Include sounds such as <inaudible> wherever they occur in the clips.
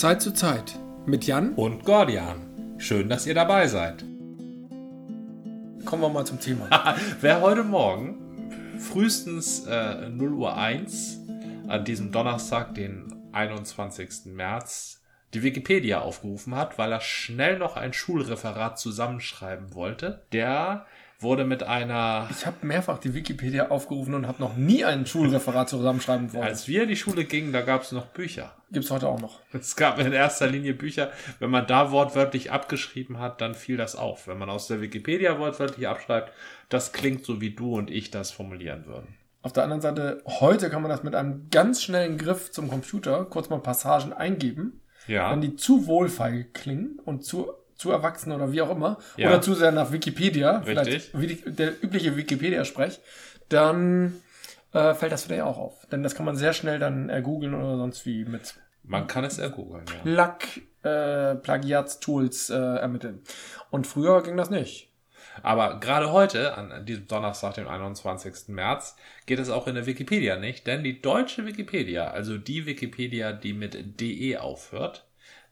Zeit zu Zeit mit Jan und Gordian. Schön, dass ihr dabei seid. Kommen wir mal zum Thema. <laughs> Wer heute Morgen frühestens äh, 0 Uhr 1 an diesem Donnerstag, den 21. März, die Wikipedia aufgerufen hat, weil er schnell noch ein Schulreferat zusammenschreiben wollte, der wurde mit einer. Ich habe mehrfach die Wikipedia aufgerufen und habe noch nie ein Schulreferat zusammenschreiben wollen. Als wir in die Schule gingen, da gab es noch Bücher. Gibt's heute auch noch. Es gab in erster Linie Bücher. Wenn man da wortwörtlich abgeschrieben hat, dann fiel das auf. Wenn man aus der Wikipedia wortwörtlich abschreibt, das klingt so, wie du und ich das formulieren würden. Auf der anderen Seite, heute kann man das mit einem ganz schnellen Griff zum Computer kurz mal Passagen eingeben. Ja. Wenn die zu wohlfeil klingen und zu zu erwachsen oder wie auch immer, Ja. oder zu sehr nach Wikipedia, Richtig. vielleicht wie der übliche Wikipedia-Sprech, dann äh, fällt das wieder ja auch auf. Denn das kann man sehr schnell dann äh, googeln oder sonst wie mit Man kann es ergoogeln, ja. Plug, äh, Plagiatstools äh, ermitteln. Und früher ging das nicht. Aber gerade heute, an diesem Donnerstag, dem 21. März, geht es auch in der Wikipedia nicht, denn die deutsche Wikipedia, also die Wikipedia, die mit de aufhört,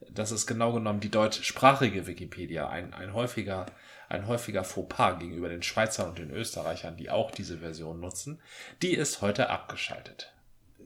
das ist genau genommen die deutschsprachige Wikipedia, ein, ein häufiger, ein häufiger Fauxpas gegenüber den Schweizern und den Österreichern, die auch diese Version nutzen, die ist heute abgeschaltet.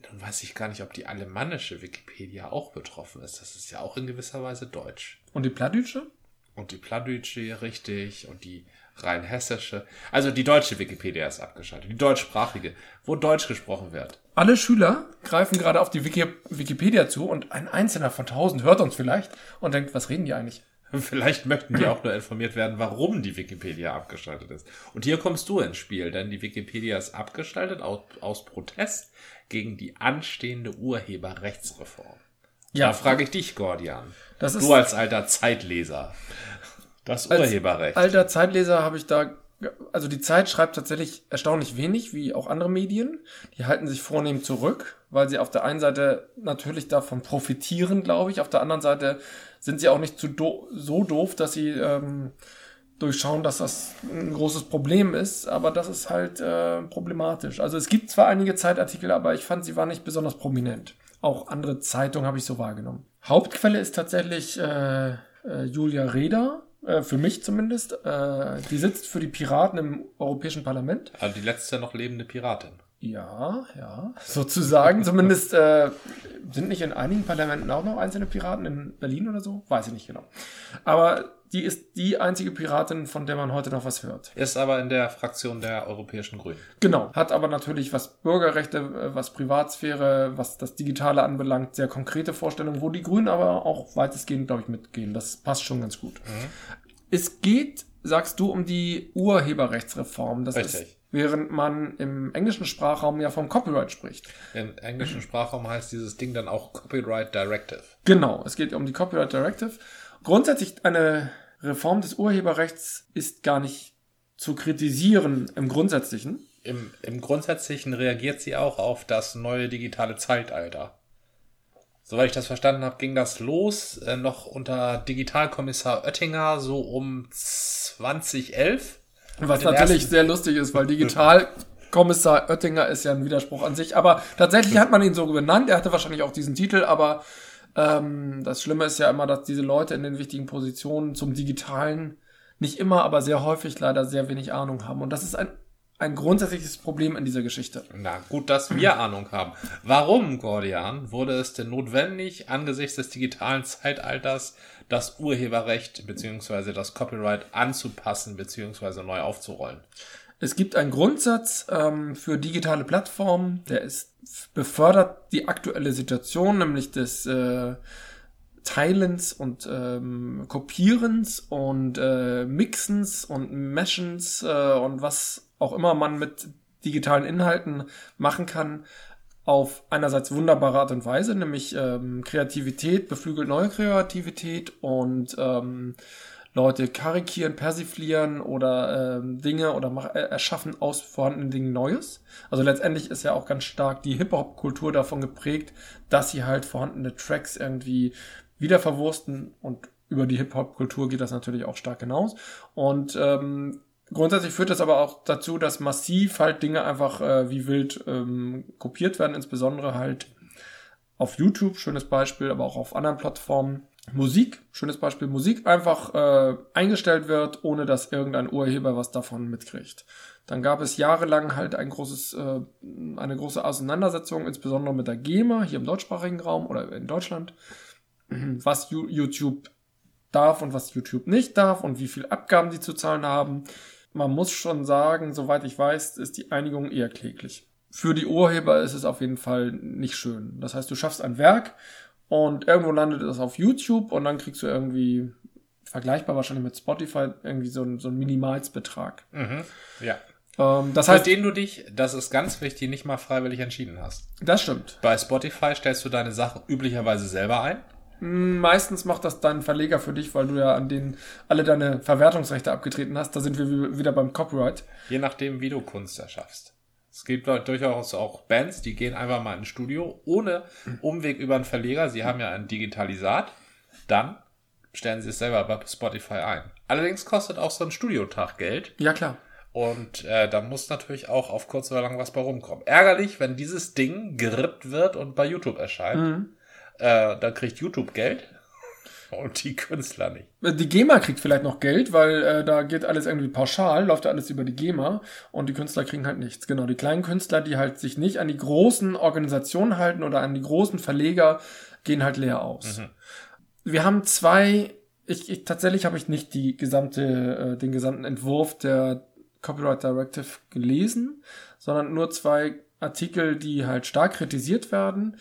Dann weiß ich gar nicht, ob die alemannische Wikipedia auch betroffen ist. Das ist ja auch in gewisser Weise deutsch. Und die Plattdütsche? Und die Plattdeutsche richtig und die rheinhessische. Also die deutsche Wikipedia ist abgeschaltet. Die deutschsprachige, wo Deutsch gesprochen wird. Alle Schüler greifen gerade auf die Wiki Wikipedia zu und ein Einzelner von tausend hört uns vielleicht und denkt, was reden die eigentlich? <laughs> Vielleicht möchten die <clears throat> auch nur informiert werden, warum die Wikipedia abgeschaltet ist. Und hier kommst du ins Spiel, denn die Wikipedia ist abgeschaltet aus, aus Protest gegen die anstehende Urheberrechtsreform. Ja. Da frage ich dich, Gordian. Das ist du als alter Zeitleser. Das als Urheberrecht. alter Zeitleser habe ich da, also die Zeit schreibt tatsächlich erstaunlich wenig, wie auch andere Medien. Die halten sich vornehm zurück, weil sie auf der einen Seite natürlich davon profitieren, glaube ich. Auf der anderen Seite sind sie auch nicht zu do so doof, dass sie ähm, durchschauen, dass das ein großes Problem ist, aber das ist halt äh, problematisch. Also es gibt zwar einige Zeitartikel, aber ich fand, sie waren nicht besonders prominent. Auch andere Zeitungen habe ich so wahrgenommen. Hauptquelle ist tatsächlich äh, äh, Julia Reda, äh, für mich zumindest. Äh, die sitzt für die Piraten im Europäischen Parlament. Also die letzte noch lebende Piratin. Ja, ja, <laughs> sozusagen. Zumindest äh, sind nicht in einigen Parlamenten auch noch einzelne Piraten in Berlin oder so? Weiß ich nicht genau. Aber die ist die einzige Piratin, von der man heute noch was hört. Ist aber in der Fraktion der Europäischen Grünen. Genau. Hat aber natürlich, was Bürgerrechte, äh, was Privatsphäre, was das Digitale anbelangt, sehr konkrete Vorstellungen, wo die Grünen aber auch weitestgehend, glaube ich, mitgehen. Das passt schon ganz gut. Es geht, sagst du, um die Urheberrechtsreform. Das Richtig. ist, während man im englischen Sprachraum ja vom Copyright spricht. Im englischen Sprachraum heißt dieses Ding dann auch Copyright Directive. Genau, es geht um die Copyright Directive. Grundsätzlich eine Reform des Urheberrechts ist gar nicht zu kritisieren im Grundsätzlichen. Im, Im Grundsätzlichen reagiert sie auch auf das neue digitale Zeitalter. Soweit ich das verstanden habe, ging das los äh, noch unter Digitalkommissar Oettinger so um 2011. Was natürlich ersten- sehr lustig ist, weil Digitalkommissar Oettinger ist ja ein Widerspruch an sich. Aber tatsächlich hat man ihn so benannt. Er hatte wahrscheinlich auch diesen Titel, aber ähm, das Schlimme ist ja immer, dass diese Leute in den wichtigen Positionen zum Digitalen nicht immer, aber sehr häufig leider sehr wenig Ahnung haben. Und das ist ein, ein grundsätzliches Problem in dieser Geschichte. Na gut, dass wir Ahnung haben. Warum, Gordian, wurde es denn notwendig, angesichts des digitalen Zeitalters das Urheberrecht bzw. das Copyright anzupassen bzw. neu aufzurollen? Es gibt einen Grundsatz ähm, für digitale Plattformen, der ist befördert die aktuelle Situation, nämlich des äh, Teilens und ähm, Kopierens und äh, Mixens und Meshens äh, und was auch immer man mit digitalen Inhalten machen kann, auf einerseits wunderbare Art und Weise, nämlich ähm, Kreativität beflügelt neue Kreativität und ähm, Leute karikieren, persiflieren oder ähm, Dinge oder mach, äh, erschaffen aus vorhandenen Dingen Neues. Also letztendlich ist ja auch ganz stark die Hip-Hop-Kultur davon geprägt, dass sie halt vorhandene Tracks irgendwie wieder verwursten und über die Hip-Hop-Kultur geht das natürlich auch stark hinaus. Und ähm, grundsätzlich führt das aber auch dazu, dass massiv halt Dinge einfach äh, wie wild ähm, kopiert werden, insbesondere halt auf YouTube, schönes Beispiel, aber auch auf anderen Plattformen. Musik, schönes Beispiel, Musik einfach äh, eingestellt wird, ohne dass irgendein Urheber was davon mitkriegt. Dann gab es jahrelang halt ein großes, äh, eine große Auseinandersetzung, insbesondere mit der GEMA hier im deutschsprachigen Raum oder in Deutschland, <clears throat> was YouTube darf und was YouTube nicht darf und wie viel Abgaben die zu zahlen haben. Man muss schon sagen, soweit ich weiß, ist die Einigung eher kläglich. Für die Urheber ist es auf jeden Fall nicht schön. Das heißt, du schaffst ein Werk und irgendwo landet es auf YouTube und dann kriegst du irgendwie, vergleichbar wahrscheinlich mit Spotify, irgendwie so, ein, so einen Minimalsbetrag. Mhm. Ja. Ähm, das heißt, den du dich, das ist ganz wichtig, nicht mal freiwillig entschieden hast. das stimmt. Bei Spotify stellst du deine Sachen üblicherweise selber ein. Meistens macht das dein Verleger für dich, weil du ja an denen alle deine Verwertungsrechte abgetreten hast. Da sind wir wie- wieder beim Copyright. Je nachdem, wie du Kunst erschaffst. Es gibt durchaus auch Bands, die gehen einfach mal ins Studio ohne Umweg über einen Verleger. Sie haben ja ein Digitalisat. Dann stellen sie es selber bei Spotify ein. Allerdings kostet auch so ein Studiotag Geld. Ja, klar. Und äh, da muss natürlich auch auf kurz oder lang was bei rumkommen. Ärgerlich, wenn dieses Ding gerippt wird und bei YouTube erscheint. Äh, dann kriegt YouTube Geld <laughs> und die Künstler nicht. Die GEMA kriegt vielleicht noch Geld, weil äh, da geht alles irgendwie pauschal, läuft ja alles über die GEMA und die Künstler kriegen halt nichts. Genau, die kleinen Künstler, die halt sich nicht an die großen Organisationen halten oder an die großen Verleger, gehen halt leer aus. Wir haben zwei, ich, ich tatsächlich habe ich nicht die gesamte, äh, den gesamten Entwurf der Copyright Directive gelesen, sondern nur zwei Artikel, die halt stark kritisiert werden.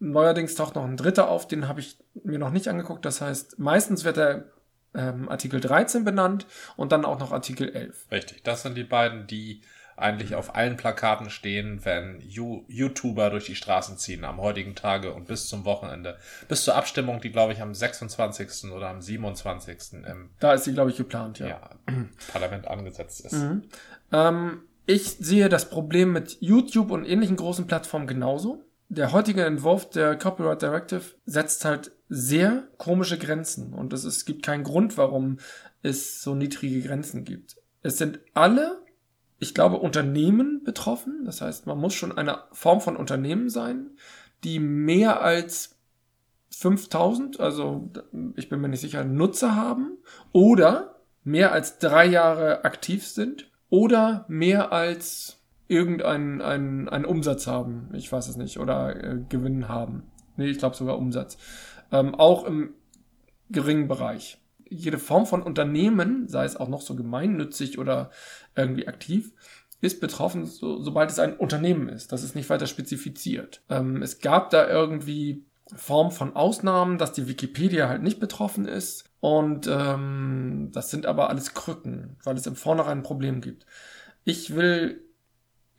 Neuerdings taucht noch ein dritter auf, den habe ich mir noch nicht angeguckt. Das heißt, meistens wird der ähm, Artikel 13 benannt und dann auch noch Artikel 11. Richtig, das sind die beiden, die eigentlich auf allen Plakaten stehen, wenn You YouTuber durch die Straßen ziehen am heutigen Tage und bis zum Wochenende. Bis zur Abstimmung, die glaube ich am 26. oder am 27. im Da ist sie, glaube ich, geplant, ja. ja, Parlament angesetzt ist. Ähm, ich sehe das Problem mit YouTube und ähnlichen großen Plattformen genauso. Der heutige Entwurf der Copyright Directive setzt halt sehr komische Grenzen und es, es gibt keinen Grund, warum es so niedrige Grenzen gibt. Es sind alle, ich glaube, Unternehmen betroffen. Das heißt, man muss schon eine Form von Unternehmen sein, die mehr als 5000, also ich bin mir nicht sicher, Nutzer haben oder mehr als drei Jahre aktiv sind oder mehr als irgendeinen einen, einen Umsatz haben. Ich weiß es nicht. Oder äh, Gewinn haben. Nee, ich glaube sogar Umsatz. Ähm, auch im geringen Bereich. Jede Form von Unternehmen, sei es auch noch so gemeinnützig oder irgendwie aktiv, ist betroffen, so, sobald es ein Unternehmen ist. Das ist nicht weiter spezifiziert. Ähm, es gab da irgendwie Form von Ausnahmen, dass die Wikipedia halt nicht betroffen ist. Und ähm, das sind aber alles Krücken, weil es im Vornherein ein Problem gibt. Ich will,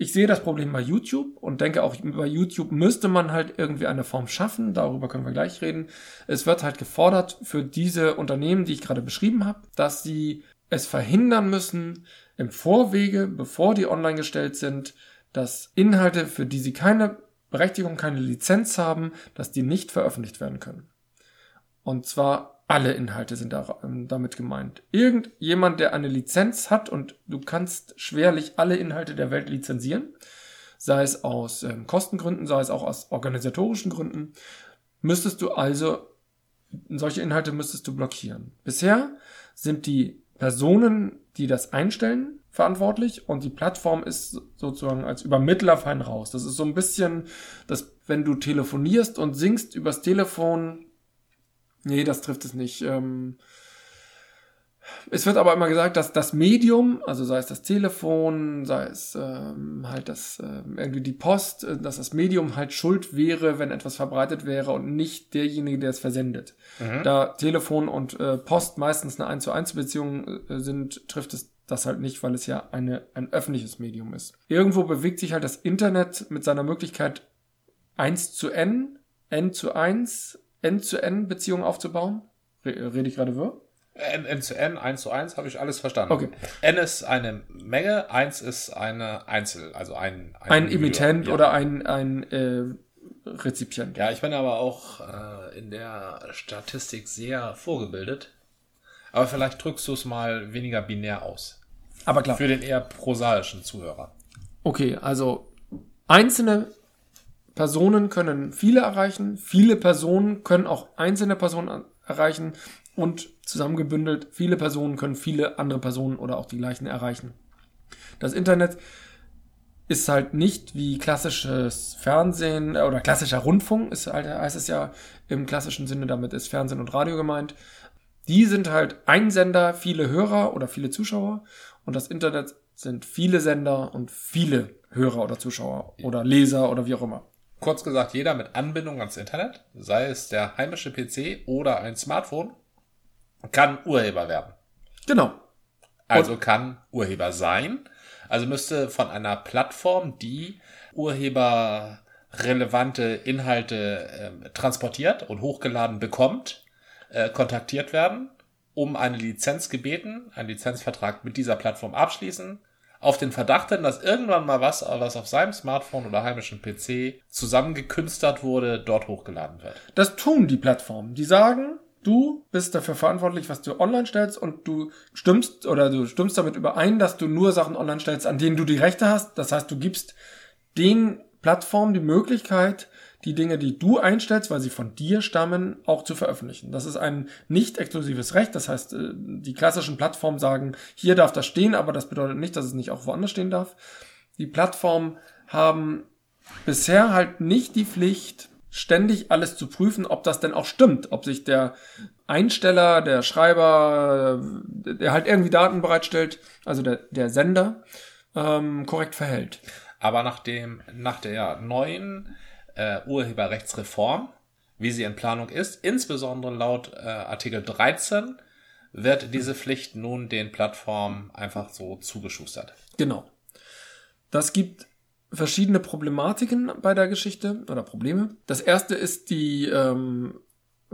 ich sehe das Problem bei YouTube und denke auch, bei YouTube müsste man halt irgendwie eine Form schaffen. Darüber können wir gleich reden. Es wird halt gefordert für diese Unternehmen, die ich gerade beschrieben habe, dass sie es verhindern müssen, im Vorwege, bevor die online gestellt sind, dass Inhalte, für die sie keine Berechtigung, keine Lizenz haben, dass die nicht veröffentlicht werden können. Und zwar alle Inhalte sind da, ähm, damit gemeint. Irgendjemand, der eine Lizenz hat und du kannst schwerlich alle Inhalte der Welt lizenzieren, sei es aus ähm, Kostengründen, sei es auch aus organisatorischen Gründen, müsstest du also solche Inhalte müsstest du blockieren. Bisher sind die Personen, die das einstellen, verantwortlich und die Plattform ist sozusagen als Übermittler fein raus. Das ist so ein bisschen, dass wenn du telefonierst und singst übers Telefon, nee, das trifft es nicht. Ähm, es wird aber immer gesagt, dass das Medium, also sei es das Telefon, sei es ähm, halt das ähm, irgendwie die Post, äh, dass das Medium halt schuld wäre, wenn etwas verbreitet wäre und nicht derjenige, der es versendet. Da Telefon und äh, Post meistens eine 1 zu 1 Beziehung äh, sind, trifft es das halt nicht, weil es ja eine, ein öffentliches Medium ist. Irgendwo bewegt sich halt das Internet mit seiner Möglichkeit 1 zu N, N zu 1, N zu N Beziehungen aufzubauen. Re rede ich gerade wirr? N, N zu N, 1 zu 1, habe ich alles verstanden. Okay. N ist eine Menge, 1 ist eine Einzel, also ein... Ein Individuum. Emittent ja. oder ein, ein äh, Rezipient. Ja, ich bin aber auch äh, in der Statistik sehr vorgebildet. Aber vielleicht drückst du es mal weniger binär aus. Aber klar. Für den eher prosaischen Zuhörer. Okay, also einzelne Personen können viele erreichen, viele Personen können auch einzelne Personen erreichen und zusammengebündelt, viele Personen können viele andere Personen oder auch die gleichen erreichen. Das Internet ist halt nicht wie klassisches Fernsehen äh, oder klassischer Rundfunk, ist halt, heißt es ja im klassischen Sinne, damit ist Fernsehen und Radio gemeint. Die sind halt ein Sender, viele Hörer oder viele Zuschauer und das Internet sind viele Sender und viele Hörer oder Zuschauer oder Leser oder wie auch immer. Kurz gesagt, jeder mit Anbindung ans Internet, sei es der heimische PC oder ein Smartphone, kann Urheber werden. Genau. Also Und kann Urheber sein. Also müsste von einer Plattform, die urheberrelevante Inhalte äh, transportiert und hochgeladen bekommt, äh, kontaktiert werden, um eine Lizenz gebeten, einen Lizenzvertrag mit dieser Plattform abschließen auf den Verdacht hin, dass irgendwann mal was, was auf seinem Smartphone oder heimischen PC zusammengekünstert wurde, dort hochgeladen wird. Das tun die Plattformen. Die sagen, du bist dafür verantwortlich, was du online stellst und du stimmst oder du stimmst damit überein, dass du nur Sachen online stellst, an denen du die Rechte hast. Das heißt, du gibst den Plattformen die Möglichkeit, die Dinge, die du einstellst, weil sie von dir stammen, auch zu veröffentlichen. Das ist ein nicht exklusives Recht. Das heißt, äh, die klassischen Plattformen sagen, hier darf das stehen, aber das bedeutet nicht, dass es nicht auch woanders stehen darf. Die Plattformen haben bisher halt nicht die Pflicht, ständig alles zu prüfen, ob das denn auch stimmt, ob sich der Einsteller, der Schreiber, der halt irgendwie Daten bereitstellt, also der, der Sender, ähm, korrekt verhält. Aber nach dem, nach der neuen äh, Urheberrechtsreform, wie sie in Planung ist, insbesondere laut äh, Artikel 13, wird diese Pflicht nun den Plattformen einfach so zugeschustert. Genau. Das gibt verschiedene Problematiken bei der Geschichte oder Probleme. Das erste ist die ähm,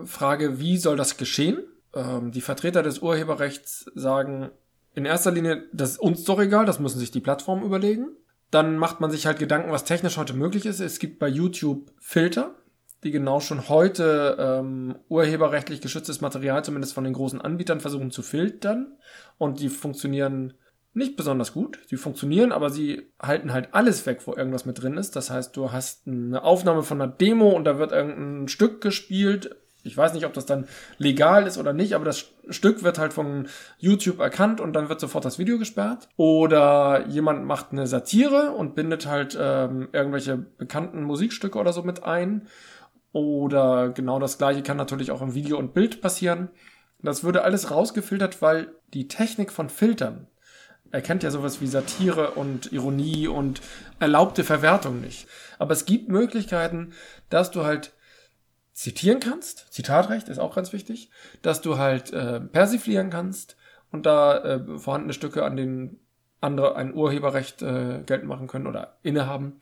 Frage, wie soll das geschehen? Ähm, die Vertreter des Urheberrechts sagen in erster Linie, das ist uns doch egal, das müssen sich die Plattformen überlegen. Dann macht man sich halt Gedanken, was technisch heute möglich ist. Es gibt bei YouTube Filter, die genau schon heute ähm, urheberrechtlich geschütztes Material zumindest von den großen Anbietern versuchen zu filtern. Und die funktionieren nicht besonders gut. Sie funktionieren, aber sie halten halt alles weg, wo irgendwas mit drin ist. Das heißt, du hast eine Aufnahme von einer Demo und da wird irgendein Stück gespielt ich weiß nicht, ob das dann legal ist oder nicht, aber das Stück wird halt von YouTube erkannt und dann wird sofort das Video gesperrt. Oder jemand macht eine Satire und bindet halt ähm, irgendwelche bekannten Musikstücke oder so mit ein. Oder genau das gleiche kann natürlich auch im Video und Bild passieren. Das würde alles rausgefiltert, weil die Technik von Filtern erkennt ja sowas wie Satire und Ironie und erlaubte Verwertung nicht. Aber es gibt Möglichkeiten, dass du halt zitieren kannst. Zitatrecht ist auch ganz wichtig, dass du halt äh, persiflieren kannst und da äh, vorhandene Stücke an denen andere ein Urheberrecht äh, geltend machen können oder innehaben.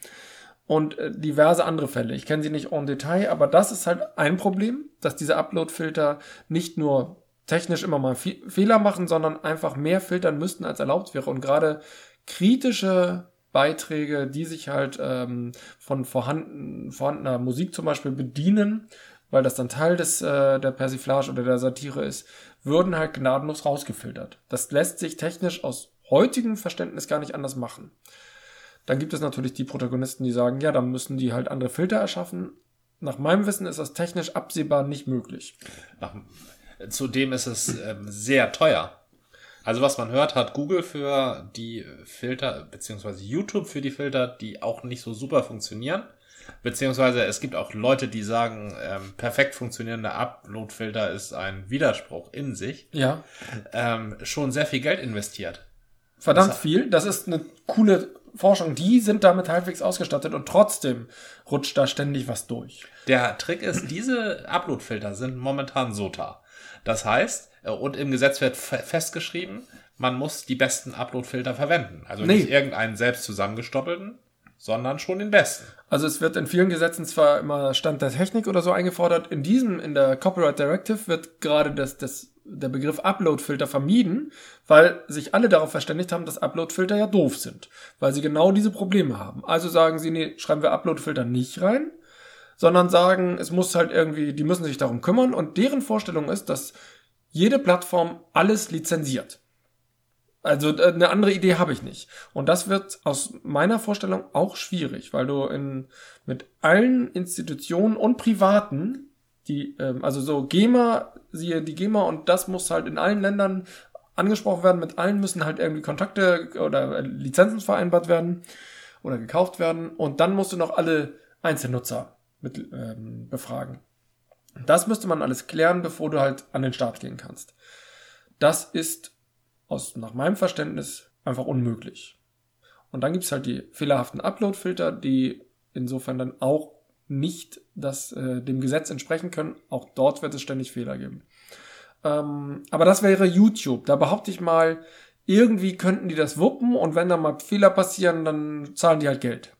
Und äh, diverse andere Fälle. Ich kenne sie nicht en Detail, aber das ist halt ein Problem, dass diese Upload-Filter nicht nur technisch immer mal Fehler machen, sondern einfach mehr filtern müssten, als erlaubt wäre. Und gerade kritische Beiträge, die sich halt ähm, von vorhanden, vorhandener Musik zum Beispiel bedienen, weil das dann Teil des, äh, der Persiflage oder der Satire ist, würden halt gnadenlos rausgefiltert. Das lässt sich technisch aus heutigem Verständnis gar nicht anders machen. Dann gibt es natürlich die Protagonisten, die sagen, ja, dann müssen die halt andere Filter erschaffen. Nach meinem Wissen ist das technisch absehbar nicht möglich. Nach, zudem ist es ähm, sehr teuer. Also was man hört, hat Google für die Filter, beziehungsweise YouTube für die Filter, die auch nicht so super funktionieren. Beziehungsweise es gibt auch Leute, die sagen, ähm, perfekt funktionierender Upload-Filter ist ein Widerspruch in sich. Ja. Ähm, schon sehr viel Geld investiert. Verdammt das viel. Das ist eine coole Forschung. Die sind damit halbwegs ausgestattet und trotzdem rutscht da ständig was durch. Der Trick ist, diese Upload-Filter sind momentan SOTA. Das heißt, und im Gesetz wird festgeschrieben, man muss die besten Upload-Filter verwenden. Also nee. nicht irgendeinen selbst zusammengestoppelten, sondern schon den besten. Also es wird in vielen Gesetzen zwar immer Stand der Technik oder so eingefordert, in diesem, in der Copyright Directive wird gerade das, das, der Begriff Upload-Filter vermieden, weil sich alle darauf verständigt haben, dass Upload-Filter ja doof sind, weil sie genau diese Probleme haben. Also sagen sie, nee, schreiben wir Upload-Filter nicht rein, sondern sagen, es muss halt irgendwie, die müssen sich darum kümmern und deren Vorstellung ist, dass jede Plattform alles lizenziert. Also äh, eine andere Idee habe ich nicht. Und das wird aus meiner Vorstellung auch schwierig, weil du in, mit allen Institutionen und Privaten, die, ähm, also so GEMA, siehe die GEMA und das muss halt in allen Ländern angesprochen werden. Mit allen müssen halt irgendwie Kontakte oder Lizenzen vereinbart werden oder gekauft werden. Und dann musst du noch alle Einzelnutzer mit ähm, befragen. Das müsste man alles klären, bevor du halt an den Start gehen kannst. Das ist aus, nach meinem Verständnis einfach unmöglich. Und dann gibt's halt die fehlerhaften Upload-Filter, die insofern dann auch nicht das, äh, dem Gesetz entsprechen können. Auch dort wird es ständig Fehler geben. Ähm, aber das wäre YouTube. Da behaupte ich mal, irgendwie könnten die das wuppen und wenn da mal Fehler passieren, dann zahlen die halt Geld.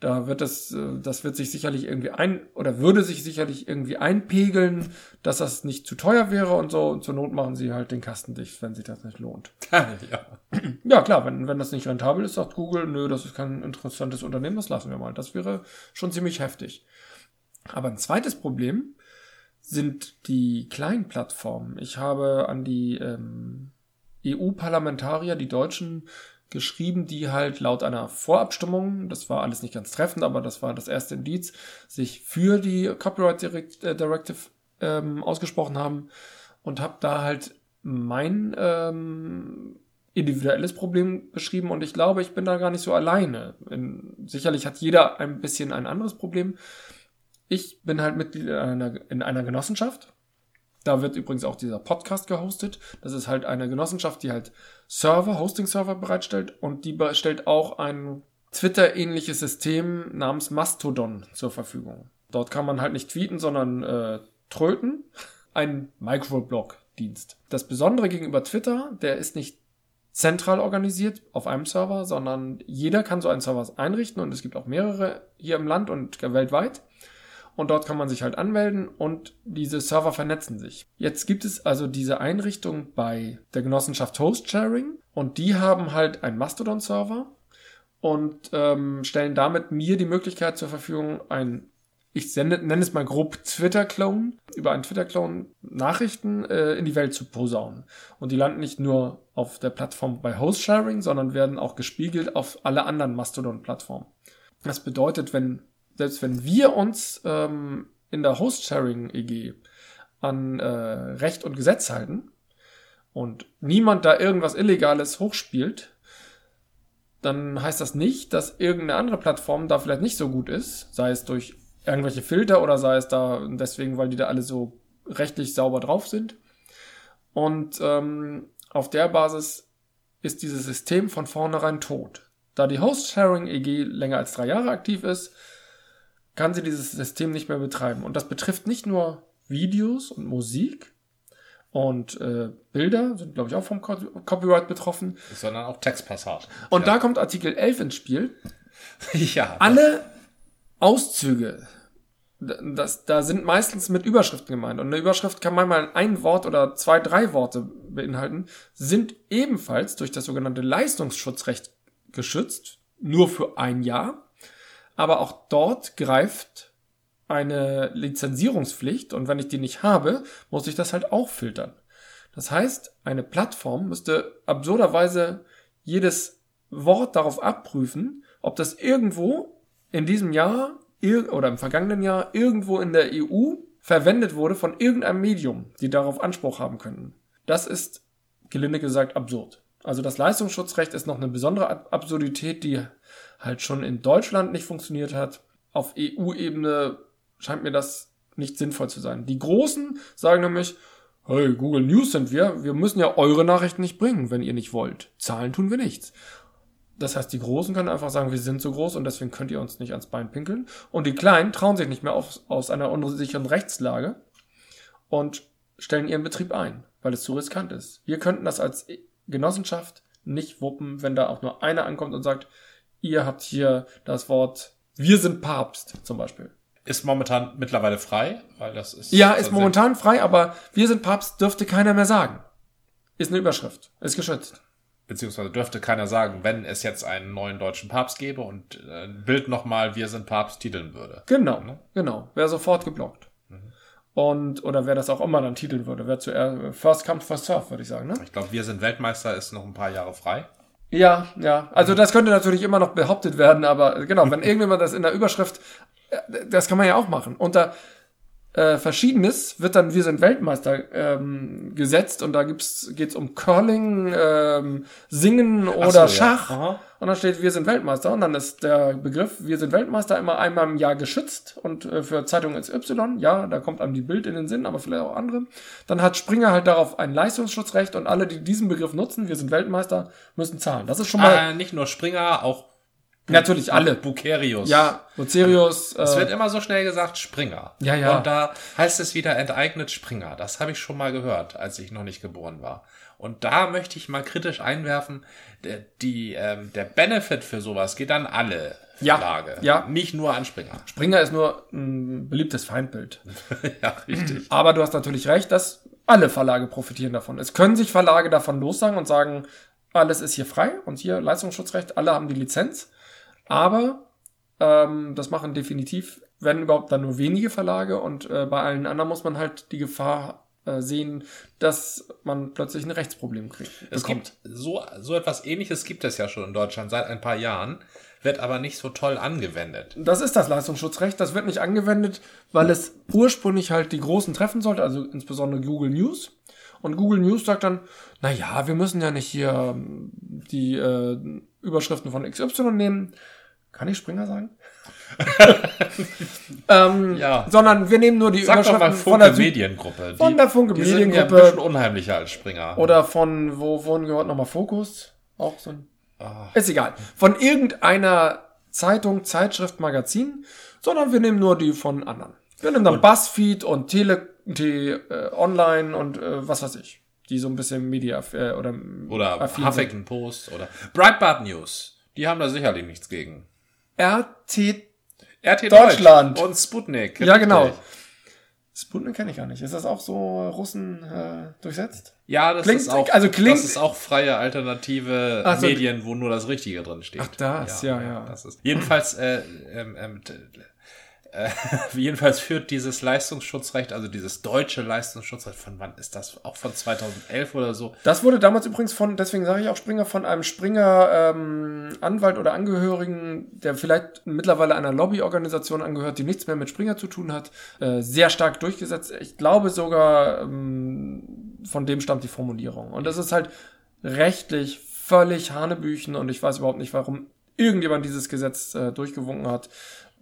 Da wird das, äh, das wird sich sicherlich irgendwie ein, oder würde sich sicherlich irgendwie einpegeln, dass das nicht zu teuer wäre und so. Und zur Not machen sie halt den Kasten dicht, wenn sich das nicht lohnt. <laughs> ja. Ja, klar, wenn, wenn das nicht rentabel ist, sagt Google, nö, das ist kein interessantes Unternehmen, das lassen wir mal. Das wäre schon ziemlich heftig. Aber ein zweites Problem sind die kleinen Plattformen. Ich habe an die ähm, EU-Parlamentarier, die Deutschen, geschrieben, die halt laut einer Vorabstimmung, das war alles nicht ganz treffend, aber das war das erste Indiz, sich für die Copyright äh, Directive ähm, ausgesprochen haben und habe da halt mein ähm, individuelles Problem beschrieben und ich glaube, ich bin da gar nicht so alleine. In, sicherlich hat jeder ein bisschen ein anderes Problem. Ich bin halt Mitglied in einer, in einer Genossenschaft da wird übrigens auch dieser Podcast gehostet. Das ist halt eine Genossenschaft, die halt Server, Hosting-Server bereitstellt und die stellt auch ein Twitter-ähnliches System namens Mastodon zur Verfügung. Dort kann man halt nicht tweeten, sondern äh, tröten. Ein Microblog-Dienst. Das Besondere gegenüber Twitter, der ist nicht zentral organisiert auf einem Server, sondern jeder kann so einen Server einrichten und es gibt auch mehrere hier im Land und weltweit und dort kann man sich halt anmelden und diese Server vernetzen sich. Jetzt gibt es also diese Einrichtung bei der Genossenschaft Host Sharing und die haben halt einen Mastodon-Server und ähm, stellen damit mir die Möglichkeit zur Verfügung, ein ich sende, nenne es mal grob Twitter-Clone, über einen Twitter-Clone Nachrichten äh, in die Welt zu posaunen. Und die landen nicht nur auf der Plattform bei Host-Sharing, sondern werden auch gespiegelt auf alle anderen Mastodon-Plattformen. Das bedeutet, wenn selbst wenn wir uns ähm, in der Host-Sharing-EG an äh, Recht und Gesetz halten und niemand da irgendwas Illegales hochspielt, dann heißt das nicht, dass irgendeine andere Plattform da vielleicht nicht so gut ist, sei es durch irgendwelche Filter oder sei es da deswegen, weil die da alle so rechtlich sauber drauf sind. Und ähm, auf der Basis ist dieses System von vornherein tot. Da die Host-Sharing-EG länger als drei Jahre aktiv ist, kann sie dieses System nicht mehr betreiben. Und das betrifft nicht nur Videos und Musik und äh, Bilder, sind glaube ich auch vom Copyright betroffen. Sondern auch Textpassagen. Und ja. da kommt Artikel 11 ins Spiel. <laughs> ja. Alle Auszüge, das, da sind meistens mit Überschriften gemeint. Und eine Überschrift kann manchmal ein Wort oder zwei, drei Worte beinhalten, sind ebenfalls durch das sogenannte Leistungsschutzrecht geschützt, nur für ein Jahr aber auch dort greift eine Lizenzierungspflicht und wenn ich die nicht habe, muss ich das halt auch filtern. Das heißt, eine Plattform müsste absurderweise jedes Wort darauf abprüfen, ob das irgendwo in diesem Jahr oder im vergangenen Jahr irgendwo in der EU verwendet wurde von irgendeinem Medium, die darauf Anspruch haben könnten. Das ist gelinde gesagt absurd. Also das Leistungsschutzrecht ist noch eine besondere Absurdität, die halt schon in Deutschland nicht funktioniert hat. Auf EU-Ebene scheint mir das nicht sinnvoll zu sein. Die Großen sagen nämlich, hey, Google News sind wir, wir müssen ja eure Nachrichten nicht bringen, wenn ihr nicht wollt. Zahlen tun wir nichts. Das heißt, die Großen können einfach sagen, wir sind so groß und deswegen könnt ihr uns nicht ans Bein pinkeln. Und die Kleinen trauen sich nicht mehr auf, aus einer unsicheren Rechtslage und stellen ihren Betrieb ein, weil es zu riskant ist. Wir könnten das als Genossenschaft nicht wuppen, wenn da auch nur einer ankommt und sagt, ihr habt hier das Wort wir sind Papst zum Beispiel. Ist momentan mittlerweile frei, weil das ist. Ja, ist momentan frei, aber wir sind Papst dürfte keiner mehr sagen. Ist eine Überschrift, ist geschützt. Beziehungsweise dürfte keiner sagen, wenn es jetzt einen neuen deutschen Papst gäbe und ein Bild nochmal Wir sind Papst titeln würde. Genau, ne? genau. Wäre sofort geblockt. Mhm. Und, oder wer das auch immer dann titeln würde, wer zuerst, first come, first serve, würde ich sagen, ne? Ich glaube, wir sind Weltmeister, ist noch ein paar Jahre frei. Ja, ja. Also das könnte natürlich immer noch behauptet werden, aber genau, wenn <laughs> irgendjemand das in der Überschrift, äh, das kann man ja auch machen. Unter äh, Verschiedenes wird dann Wir sind Weltmeister ähm, gesetzt und da gibt's geht's um Curling, ähm, Singen oder so, ja. Schach. Aha. Und dann steht Wir sind Weltmeister und dann ist der Begriff Wir sind Weltmeister immer einmal im Jahr geschützt und äh, für Zeitung XY, ja, da kommt einem die Bild in den Sinn, aber vielleicht auch andere. Dann hat Springer halt darauf ein Leistungsschutzrecht und alle, die diesen Begriff nutzen, Wir sind Weltmeister, müssen zahlen. Das ist schon mal Äh, nicht nur Springer, auch natürlich alle. Bukerius. Ja, Bucerius, Es äh, wird immer so schnell gesagt Springer. Ja, ja. Und da heißt es wieder enteignet Springer. Das habe ich schon mal gehört, als ich noch nicht geboren war. Und da möchte ich mal kritisch einwerfen, der, die, ähm, der Benefit für sowas geht an alle Ja, Verlage. ja. Nicht nur an Springer. Springer ist nur ein beliebtes Feindbild. <laughs> ja, richtig. Aber du hast natürlich recht, dass alle Verlage profitieren davon. Es können sich Verlage davon lossagen und sagen, alles ist hier frei und hier Leistungsschutzrecht, alle haben die Lizenz. Aber ähm, das machen definitiv, wenn überhaupt, dann nur wenige Verlage und äh, bei allen anderen muss man halt die Gefahr äh, sehen, dass man plötzlich ein Rechtsproblem kriegt. Es bekommt. gibt so, so etwas ähnliches gibt es ja schon in Deutschland seit ein paar Jahren, wird aber nicht so toll angewendet. Das ist das Leistungsschutzrecht. Das wird nicht angewendet, weil es ursprünglich halt die Großen treffen sollte, also insbesondere Google News. Und Google News sagt dann, na ja, wir müssen ja nicht hier ähm, die äh, Überschriften von XY nehmen. Kann ich Springer sagen? <laughs> ähm, Ja. Sondern wir nehmen nur die Sag doch Überschriften mal von Funke der, Süd Mediengruppe. von der Funke die sind ja ein Mediengruppe. bisschen unheimlicher als Springer. oder von, wo vorhin gehört nochmal Fokus. Auch so ein Ah. Ist egal. Von irgendeiner Zeitung, Zeitschrift, Magazin, sondern wir nehmen nur die von anderen. Wir nehmen dann Buzzfeed und Tele, T, äh, Online und äh, was weiß ich. Die so ein bisschen Media äh, oder Oder. Huffington Post oder Breitbart News. Die haben da sicherlich nichts gegen. RT. RT Deutschland. Deutsch und Sputnik. Ja, genau. Sputnik kenne ich gar nicht. Ist das auch so Russen äh, durchsetzt? Ja, das Klingt- ist auch, also klingt- das ist auch freie alternative so. Medien, wo nur das Richtige drin steht. Ach, das, ja, ja. Das ist, jedenfalls, äh, ähm, ähm, <laughs> äh, jedenfalls führt dieses Leistungsschutzrecht, also dieses deutsche Leistungsschutzrecht, von wann ist das? Auch von 2011 oder so? Das wurde damals übrigens von, deswegen sage ich auch Springer, von einem Springer ähm, Anwalt oder Angehörigen, der vielleicht mittlerweile einer Lobbyorganisation angehört, die nichts mehr mit Springer zu tun hat, äh, sehr stark durchgesetzt. Ich glaube sogar, ähm, von dem stammt die Formulierung. Und das ist halt rechtlich völlig Hanebüchen und ich weiß überhaupt nicht, warum irgendjemand dieses Gesetz äh, durchgewunken hat.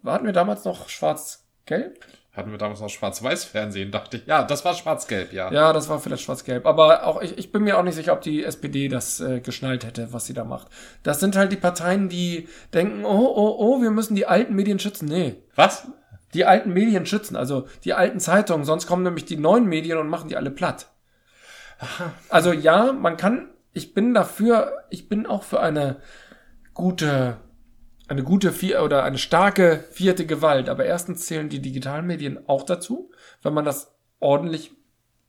Hatten wir damals noch schwarz-gelb? Hatten wir damals noch Schwarz-Weiß-Fernsehen, dachte ich. Ja, das war Schwarz-Gelb, ja. Ja, das war vielleicht schwarz-gelb. Aber auch ich, ich bin mir auch nicht sicher, ob die SPD das äh, geschnallt hätte, was sie da macht. Das sind halt die Parteien, die denken, oh, oh, oh, wir müssen die alten Medien schützen. Nee, Was? die alten Medien schützen, also die alten Zeitungen, sonst kommen nämlich die neuen Medien und machen die alle platt. Also ja, man kann, ich bin dafür, ich bin auch für eine gute, eine gute vier oder eine starke vierte Gewalt. Aber erstens zählen die digitalen Medien auch dazu, wenn man das ordentlich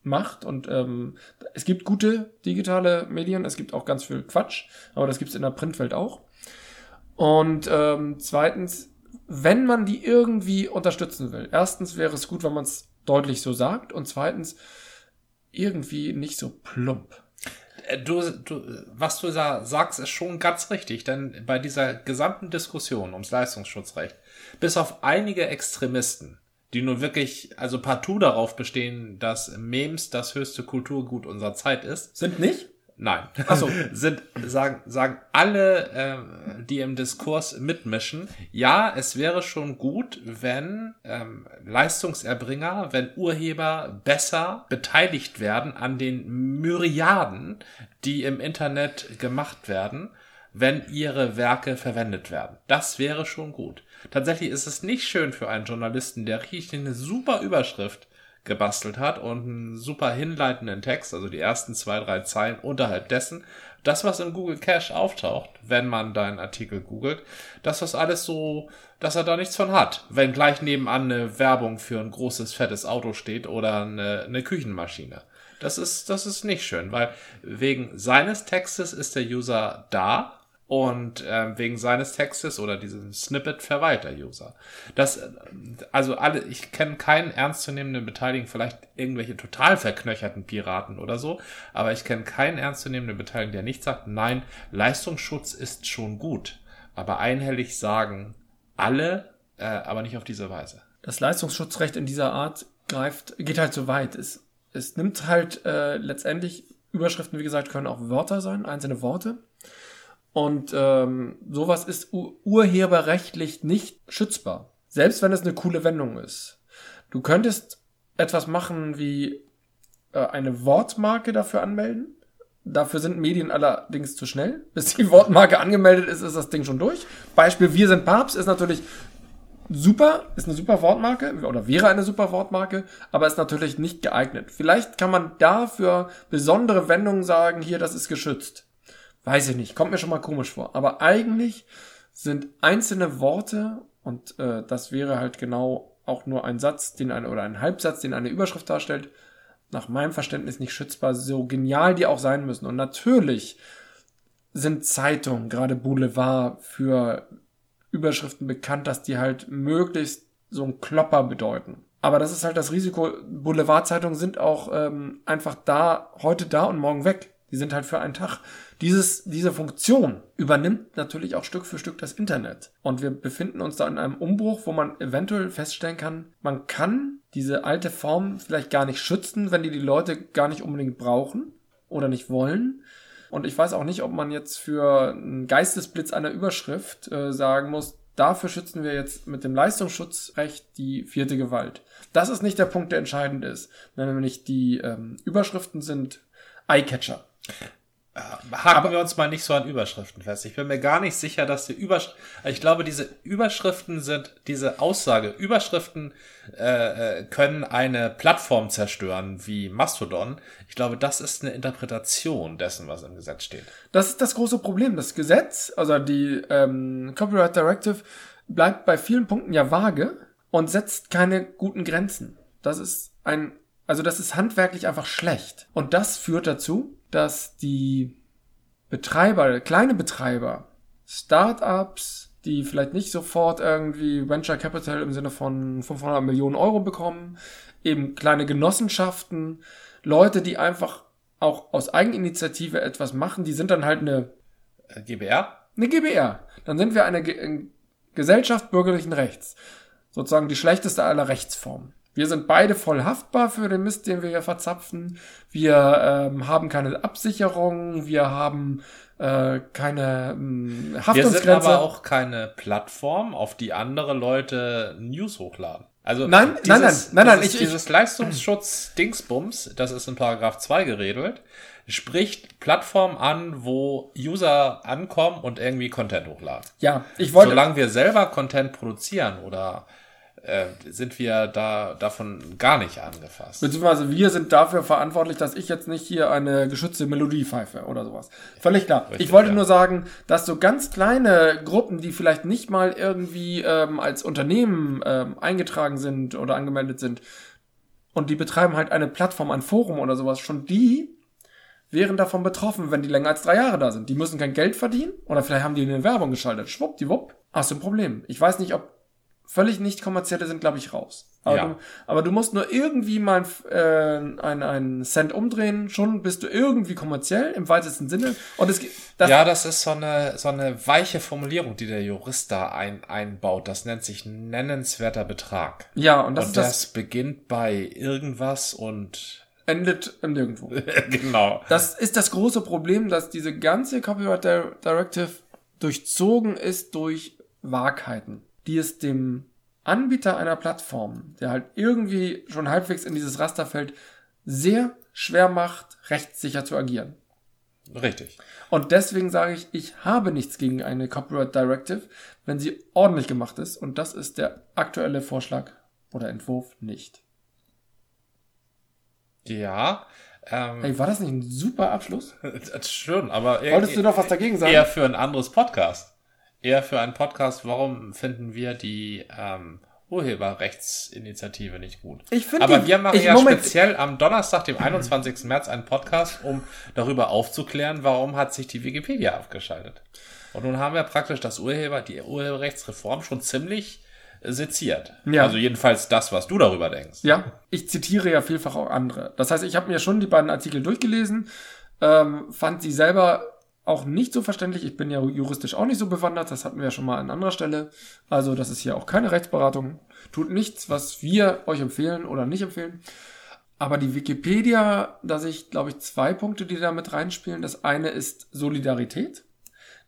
macht und ähm, es gibt gute digitale Medien, es gibt auch ganz viel Quatsch, aber das gibt es in der Printwelt auch. Und ähm, zweitens, wenn man die irgendwie unterstützen will, erstens wäre es gut, wenn man es deutlich so sagt und zweitens irgendwie nicht so plump. Äh, Du, du, was du sa sagst, ist schon ganz richtig, denn bei dieser gesamten Diskussion ums Leistungsschutzrecht, bis auf einige Extremisten, die nun wirklich, also partout darauf bestehen, dass Memes das höchste Kulturgut unserer Zeit ist, Sind nicht? Nein. So. <laughs> Sind, sagen, sagen alle, ähm, die im Diskurs mitmischen, ja, es wäre schon gut, wenn ähm, Leistungserbringer, wenn Urheber besser beteiligt werden an den Myriaden, die im Internet gemacht werden, wenn ihre Werke verwendet werden. Das wäre schon gut. Tatsächlich ist es nicht schön für einen Journalisten, der richtig eine super Überschrift gebastelt hat und einen super hinleitenden Text, also die ersten zwei, drei Zeilen unterhalb dessen. Das, was im Google Cache auftaucht, wenn man deinen Artikel googelt, dass das alles so, dass er da nichts von hat. Wenn gleich nebenan eine Werbung für ein großes, fettes Auto steht oder eine, eine Küchenmaschine. Das ist, das ist nicht schön, weil wegen seines Textes ist der User da und ähm, wegen seines Textes oder diesem Snippet verweilt der User. Das, äh, also alle, ich kenne keinen ernstzunehmenden Beteiligten, vielleicht irgendwelche total verknöcherten Piraten oder so, aber ich kenne keinen ernstzunehmenden Beteiligten, der nicht sagt, nein, Leistungsschutz ist schon gut, aber einhellig sagen alle, äh, aber nicht auf diese Weise. Das Leistungsschutzrecht in dieser Art greift, geht halt so weit. Es, es nimmt halt äh, letztendlich Überschriften, wie gesagt, können auch Wörter sein, einzelne Worte und ähm, sowas ist urheberrechtlich nicht schützbar. Selbst wenn es eine coole Wendung ist. Du könntest etwas machen wie äh, eine Wortmarke dafür anmelden. Dafür sind Medien allerdings zu schnell. <laughs> Bis die Wortmarke angemeldet ist, ist das Ding schon durch. Beispiel Wir sind Papst ist natürlich super, ist eine super Wortmarke oder wäre eine super Wortmarke, aber ist natürlich nicht geeignet. Vielleicht kann man dafür besondere Wendungen sagen, hier, das ist geschützt. Weiß ich nicht, kommt mir schon mal komisch vor. Aber eigentlich sind einzelne Worte, und äh, das wäre halt genau auch nur ein Satz, den eine, oder ein Halbsatz, den eine Überschrift darstellt, nach meinem Verständnis nicht schützbar, so genial die auch sein müssen. Und natürlich sind Zeitungen, gerade Boulevard, für Überschriften bekannt, dass die halt möglichst so ein Klopper bedeuten. Aber das ist halt das Risiko. Boulevardzeitungen sind auch ähm, einfach da, heute da und morgen weg. Die sind halt für einen Tag. Dieses, diese Funktion übernimmt natürlich auch Stück für Stück das Internet. Und wir befinden uns da in einem Umbruch, wo man eventuell feststellen kann, man kann diese alte Form vielleicht gar nicht schützen, wenn die die Leute gar nicht unbedingt brauchen oder nicht wollen. Und ich weiß auch nicht, ob man jetzt für einen Geistesblitz einer Überschrift äh, sagen muss, dafür schützen wir jetzt mit dem Leistungsschutzrecht die vierte Gewalt. Das ist nicht der Punkt, der entscheidend ist. Nämlich die ähm, Überschriften sind Eyecatcher. Haken Aber wir uns mal nicht so an Überschriften fest. Ich bin mir gar nicht sicher, dass die Überschriften, ich glaube, diese Überschriften sind, diese Aussage, Überschriften äh, äh, können eine Plattform zerstören wie Mastodon. Ich glaube, das ist eine Interpretation dessen, was im Gesetz steht. Das ist das große Problem. Das Gesetz, also die ähm, Copyright Directive, bleibt bei vielen Punkten ja vage und setzt keine guten Grenzen. Das ist ein, also das ist handwerklich einfach schlecht. Und das führt dazu, dass die Betreiber, kleine Betreiber, Startups, die vielleicht nicht sofort irgendwie Venture Capital im Sinne von 500 Millionen Euro bekommen, eben kleine Genossenschaften, Leute, die einfach auch aus Eigeninitiative etwas machen, die sind dann halt eine GBR? Eine GBR. Dann sind wir eine Ge Gesellschaft bürgerlichen Rechts. Sozusagen die schlechteste aller Rechtsformen. Wir sind beide voll haftbar für den Mist, den wir hier verzapfen. Wir ähm, haben keine Absicherung, wir haben äh, keine ähm, Haftungsgrenze. Wir sind aber auch keine Plattform, auf die andere Leute News hochladen. Also nein, dieses, nein, nein, nein, nein, ich, dieses Leistungsschutz-Dingsbums, das ist in Paragraph 2 geregelt, spricht Plattformen an, wo User ankommen und irgendwie Content hochladen. Ja, ich wollte. Solange wir selber Content produzieren oder äh, sind wir da davon gar nicht angefasst. Beziehungsweise wir sind dafür verantwortlich, dass ich jetzt nicht hier eine geschützte Melodie pfeife oder sowas. Völlig klar. Richtig, ich wollte ja. nur sagen, dass so ganz kleine Gruppen, die vielleicht nicht mal irgendwie ähm, als Unternehmen ähm, eingetragen sind oder angemeldet sind und die betreiben halt eine Plattform, ein Forum oder sowas, schon die wären davon betroffen, wenn die länger als drei Jahre da sind. Die müssen kein Geld verdienen oder vielleicht haben die eine Werbung geschaltet. Schwuppdiwupp, hast du ein Problem. Ich weiß nicht, ob völlig nicht kommerzielle sind, glaube ich, raus. Aber, ja. du, aber du musst nur irgendwie mal äh, einen, einen Cent umdrehen, schon bist du irgendwie kommerziell im weitesten Sinne. Und es das Ja, das ist so eine, so eine weiche Formulierung, die der Jurist da ein, einbaut. Das nennt sich nennenswerter Betrag. Ja, und das, und das, das beginnt bei irgendwas und endet im Nirgendwo. <laughs> genau. Das ist das große Problem, dass diese ganze Copyright Directive durchzogen ist durch Wahrheiten die es dem Anbieter einer Plattform, der halt irgendwie schon halbwegs in dieses Raster fällt, sehr schwer macht, rechtssicher zu agieren. Richtig. Und deswegen sage ich, ich habe nichts gegen eine Copyright Directive, wenn sie ordentlich gemacht ist. Und das ist der aktuelle Vorschlag oder Entwurf nicht. Ja. Ähm, hey, war das nicht ein super Abschluss? <laughs> Schön, aber wolltest du noch was dagegen sagen? Eher für ein anderes Podcast eher für einen Podcast, warum finden wir die ähm, Urheberrechtsinitiative nicht gut. Ich finde Aber die- wir machen ja Moment. speziell am Donnerstag, dem 21. März, einen Podcast, um darüber aufzuklären, warum hat sich die Wikipedia abgeschaltet. Und nun haben wir praktisch das Urheber, die Urheberrechtsreform schon ziemlich äh, seziert. Ja. Also jedenfalls das, was du darüber denkst. Ja, ich zitiere ja vielfach auch andere. Das heißt, ich habe mir schon die beiden Artikel durchgelesen, ähm, fand sie selber auch nicht so verständlich. Ich bin ja juristisch auch nicht so bewandert, das hatten wir ja schon mal an anderer Stelle. Also das ist hier auch keine Rechtsberatung. Tut nichts, was wir euch empfehlen oder nicht empfehlen. Aber die Wikipedia, da sehe ich, glaube ich, zwei Punkte, die da mit reinspielen. Das eine ist Solidarität,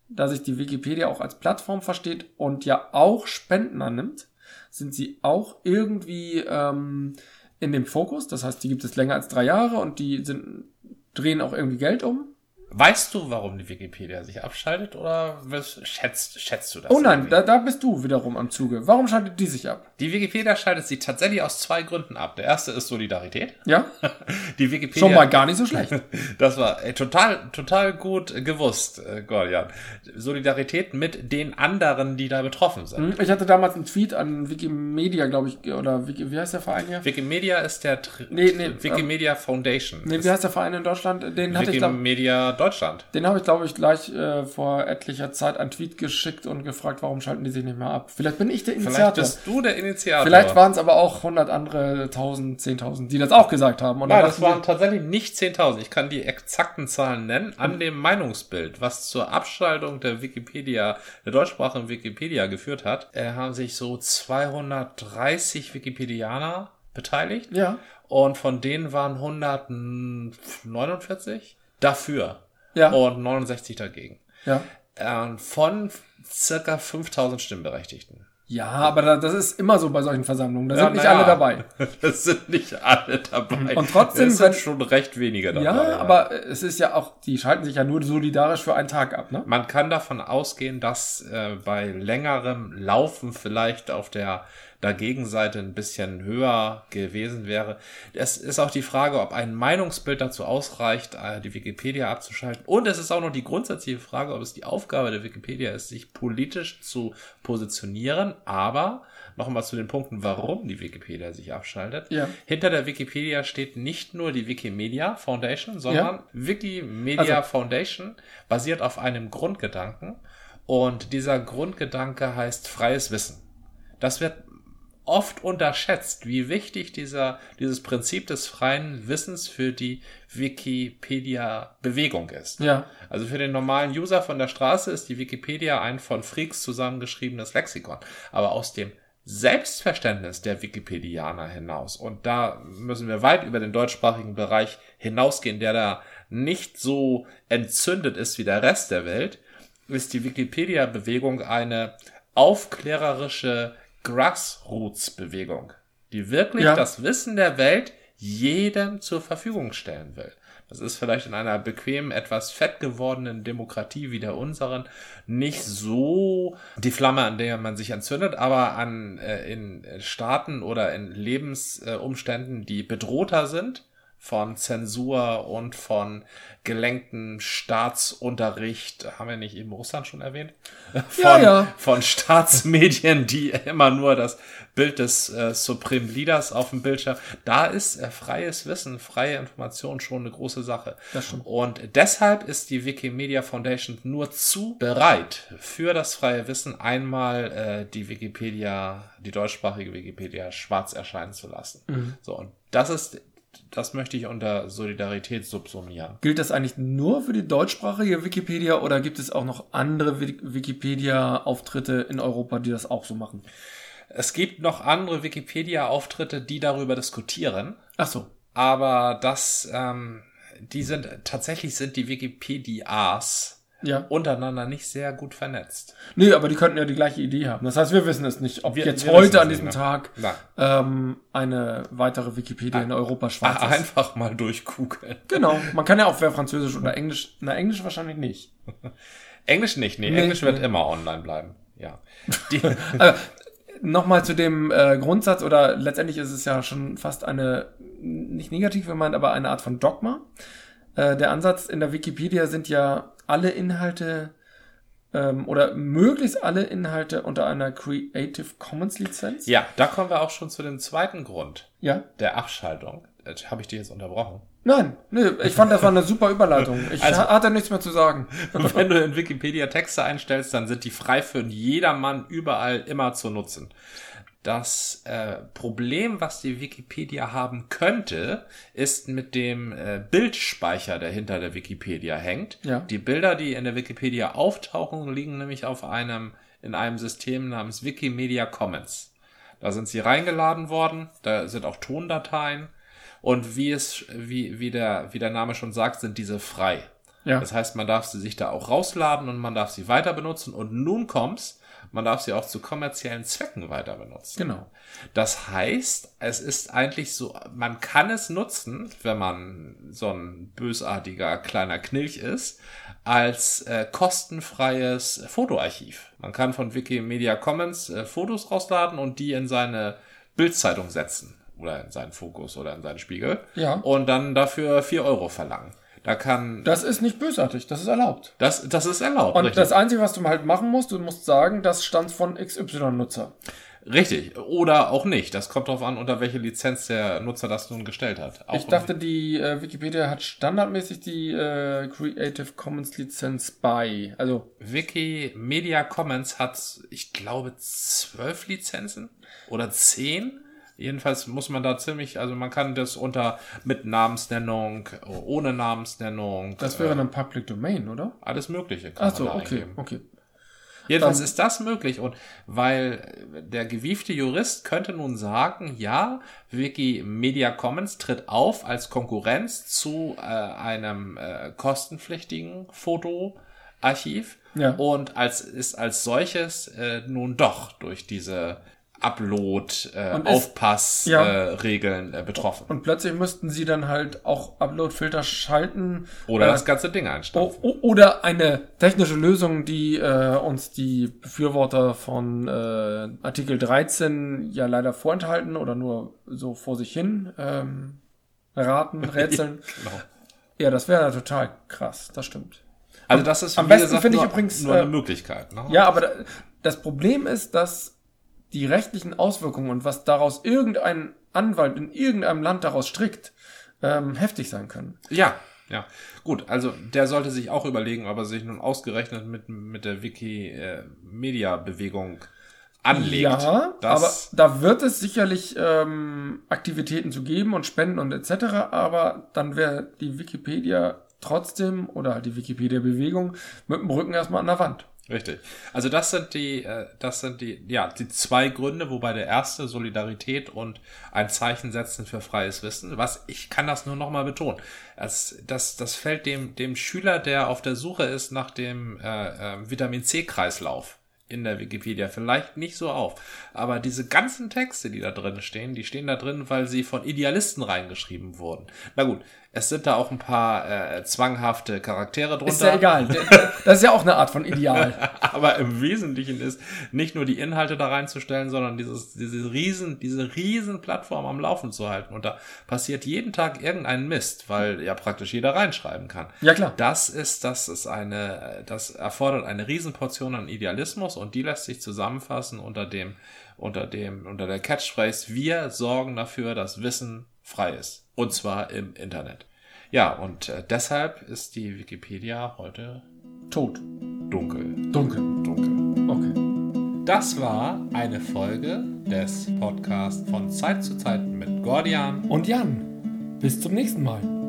da sich die Wikipedia auch als Plattform versteht und ja auch Spenden annimmt, sind sie auch irgendwie ähm, in dem Fokus. Das heißt, die gibt es länger als drei Jahre und die sind, drehen auch irgendwie Geld um. Weißt du, warum die Wikipedia sich abschaltet oder schätzt, schätzt du das? Oh nein, da, da bist du wiederum am Zuge. Warum schaltet die sich ab? Die Wikipedia schaltet sich tatsächlich aus zwei Gründen ab. Der erste ist Solidarität. Ja, <laughs> Die Wikipedia. schon mal gar nicht so schlecht. <laughs> Das war ey, total, total gut äh, gewusst, äh, Gordian. Solidarität mit den anderen, die da betroffen sind. Ich hatte damals einen Tweet an Wikimedia, glaube ich, oder Wiki, wie heißt der Verein hier? Wikimedia ist der Tr Nee, nee, Wikimedia Foundation. Nee, wie heißt der Verein in Deutschland? Den hatte ich, Wikimedia Deutschland. den habe ich, glaube ich, gleich äh, vor etlicher Zeit einen Tweet geschickt und gefragt, warum schalten die sich nicht mehr ab? Vielleicht bin ich der Vielleicht Initiator. bist du der Initiator. Vielleicht waren es aber auch 100 andere, 1000, 10.000, die das auch gesagt haben. Und Nein, das waren tatsächlich nicht 10.000. Ich kann die exakten Zahlen nennen an dem Meinungsbild, was zur Abschaltung der Wikipedia, der deutschsprachigen Wikipedia geführt hat. Äh, haben sich so 230 Wikipedianer beteiligt. ja, Und von denen waren 149 dafür ja, und 69 dagegen. ja. Äh, von circa 5000 Stimmberechtigten. Ja, aber da, das ist immer so bei solchen Versammlungen. Da Ja, sind nicht ja. alle dabei. <laughs> Das sind nicht alle dabei. Und trotzdem, es sind wenn- schon recht wenige dabei. Ja, aber es ist ja auch, die schalten sich ja nur solidarisch für einen Tag ab, ne? Man kann davon ausgehen, dass äh, bei längerem Laufen vielleicht auf der Dagegenseite ein bisschen höher gewesen wäre. Es ist auch die Frage, ob ein Meinungsbild dazu ausreicht, äh, die Wikipedia abzuschalten. Und es ist auch noch die grundsätzliche Frage, ob es die Aufgabe der Wikipedia ist, sich politisch zu positionieren. Aber nochmal zu den Punkten, warum die Wikipedia sich abschaltet. Ja. Hinter der Wikipedia steht nicht nur die Wikimedia Foundation, sondern Wikimedia Also- Foundation basiert auf einem Grundgedanken. Und dieser Grundgedanke heißt freies Wissen. Das wird oft unterschätzt, wie wichtig dieser, dieses Prinzip des freien Wissens für die Wikipedia-Bewegung ist. Ja. Also für den normalen User von der Straße ist die Wikipedia ein von Freaks zusammengeschriebenes Lexikon. Aber aus dem Selbstverständnis der Wikipedianer hinaus, und da müssen wir weit über den deutschsprachigen Bereich hinausgehen, der da nicht so entzündet ist wie der Rest der Welt, ist die Wikipedia-Bewegung eine aufklärerische Grassroots-Bewegung, die wirklich Ja. das Wissen der Welt jedem zur Verfügung stellen will. Das ist vielleicht in einer bequemen, etwas fett gewordenen Demokratie wie der unseren nicht so die Flamme, an der man sich entzündet, aber an äh, in Staaten oder in Lebensumständen, die bedrohter sind von Zensur und von gelenktem Staatsunterricht, haben wir nicht eben Russland schon erwähnt? Von, Ja, ja. von Staatsmedien, die immer nur das Bild des äh, Supreme Leaders auf dem Bildschirm. Da ist äh, freies Wissen, freie Information schon eine große Sache. Und deshalb ist die Wikimedia Foundation nur zu bereit, für das freie Wissen einmal äh, die Wikipedia, die deutschsprachige Wikipedia schwarz erscheinen zu lassen. Mhm. So, und das ist, das möchte ich unter Solidarität subsumieren. Gilt das eigentlich nur für die deutschsprachige Wikipedia oder gibt es auch noch andere Wi- Wikipedia-Auftritte in Europa, die das auch so machen? Es gibt noch andere Wikipedia-Auftritte, die darüber diskutieren. Ach so. aber das, ähm, die sind, tatsächlich sind die Wikipedias Ja. untereinander nicht sehr gut vernetzt. Nee, aber die könnten ja die gleiche Idee haben. Das heißt, wir wissen es nicht, ob Wir- jetzt wir heute an diesem. Tag ähm, eine weitere Wikipedia in Europa schwarz Ach, ist. einfach mal durchkugeln. Genau. Man kann ja auch wer Französisch oder Englisch. Na, Englisch wahrscheinlich nicht. <laughs> Englisch nicht, nee, Nee, Englisch wird nee. immer online bleiben. Ja. Die, <laughs> Aber nochmal zu dem äh, Grundsatz, oder letztendlich ist es ja schon fast eine, nicht negativ gemeint, aber eine Art von Dogma. Äh, der Ansatz in der Wikipedia sind ja alle Inhalte ähm, oder möglichst alle Inhalte unter einer Creative Commons Lizenz. Ja, da kommen wir auch schon zu dem zweiten Grund Ja. der Abschaltung. Habe ich dich jetzt unterbrochen? Nein, nö, ich fand, das war eine super Überleitung. <laughs> Ich Also- ha- hatte nichts mehr zu sagen. <laughs> Wenn du in Wikipedia Texte einstellst, dann sind die frei für jedermann überall immer zu nutzen. Das äh, Problem, was die Wikipedia haben könnte, ist mit dem äh, Bildspeicher, der hinter der Wikipedia hängt. Ja. Die Bilder, die in der Wikipedia auftauchen, liegen nämlich auf einem in einem System namens Wikimedia Commons. Da sind sie reingeladen worden, da sind auch Tondateien und wie es wie wie der wie der Name schon sagt, sind diese frei. Ja. Das heißt, man darf sie sich da auch rausladen und man darf sie weiter benutzen. Und nun kommt's, man darf sie auch zu kommerziellen Zwecken weiter benutzen. Genau. Das heißt, es ist eigentlich so, man kann es nutzen, wenn man so ein bösartiger kleiner Knilch ist, als äh, kostenfreies Fotoarchiv. Man kann von Wikimedia Commons äh, Fotos rausladen und die in seine Bildzeitung setzen oder in seinen Fokus oder in seinen Spiegel Ja. und dann dafür vier Euro verlangen. Da kann Das ist nicht bösartig, das ist erlaubt. das, das ist erlaubt. Und richtig. das Einzige, was du halt machen musst, du musst sagen, das stammt von XY-Nutzer. richtig. Oder auch nicht. Das kommt darauf an, unter welche Lizenz der Nutzer das nun gestellt hat. Auch Ich dachte, die äh, Wikipedia hat standardmäßig die äh, Creative Commons Lizenz bei. Also, Wikimedia Commons hat, ich glaube, zwölf Lizenzen oder zehn. Jedenfalls muss man da ziemlich, also man kann das unter mit Namensnennung, ohne Namensnennung, das wäre äh, dann Public Domain, oder? alles Mögliche. Kann Ach so, okay, eingeben. okay. Jedenfalls Dann- ist das möglich und weil der gewiefte Jurist könnte nun sagen, ja, Wikimedia Commons tritt auf als Konkurrenz zu äh, einem äh, kostenpflichtigen Fotoarchiv Ja. und als ist als solches äh, nun doch durch diese Upload äh, ist- Aufpass ja. äh, Regeln äh, betroffen Und plötzlich müssten sie dann halt auch Upload-Filter schalten. oder äh, das ganze Ding o- Oder eine technische Lösung, die äh, uns die Befürworter von äh, Artikel 13 ja leider vorenthalten oder nur so vor sich hin ähm, raten, <laughs> rätseln. Genau. ja, das wäre total krass, das stimmt. Also das ist am besten finde ich übrigens, nur eine äh, Möglichkeit. Ne? Ja, aber da, das Problem ist, dass die rechtlichen Auswirkungen und was daraus irgendein Anwalt in irgendeinem Land daraus strickt, ähm, heftig sein können. Ja, ja. Gut, also der sollte sich auch überlegen, ob er sich nun ausgerechnet mit, mit der Wikimedia-Bewegung anlegt. Ja, aber da wird es sicherlich ähm, Aktivitäten zu geben und Spenden und etc. Aber dann wäre die Wikipedia trotzdem oder halt die Wikipedia-Bewegung mit dem Rücken erstmal an der Wand. Richtig. Also das sind die, äh, das sind die, ja, die zwei Gründe, wobei der erste Solidarität und ein Zeichen setzen für freies Wissen. Was ich kann das nur noch mal betonen. Das, das, das fällt dem, dem Schüler, der auf der Suche ist nach dem äh, äh, Vitamin C-Kreislauf in der Wikipedia vielleicht nicht so auf. Aber diese ganzen Texte, die da drin stehen, die stehen da drin, weil sie von Idealisten reingeschrieben wurden. Na gut, es sind da auch ein paar äh, zwanghafte Charaktere drunter. Ist ja egal. <laughs> Das ist ja auch eine Art von Ideal. Aber im Wesentlichen ist nicht nur die Inhalte da reinzustellen, sondern dieses, diese riesen, diese riesen Plattform am Laufen zu halten. Und da passiert jeden Tag irgendein Mist, weil ja praktisch jeder reinschreiben kann. Ja, klar. Das ist, das ist eine, das erfordert eine Riesenportion an Idealismus und die lässt sich zusammenfassen unter dem, unter dem, unter der Catchphrase, wir sorgen dafür, dass Wissen frei ist. Und zwar im Internet. Ja, und äh, deshalb ist die Wikipedia heute Tot. dunkel. Dunkel. Dunkel. Okay. Das war eine Folge des Podcasts von Zeit zu Zeit mit Gordian. Und Jan, bis zum nächsten Mal.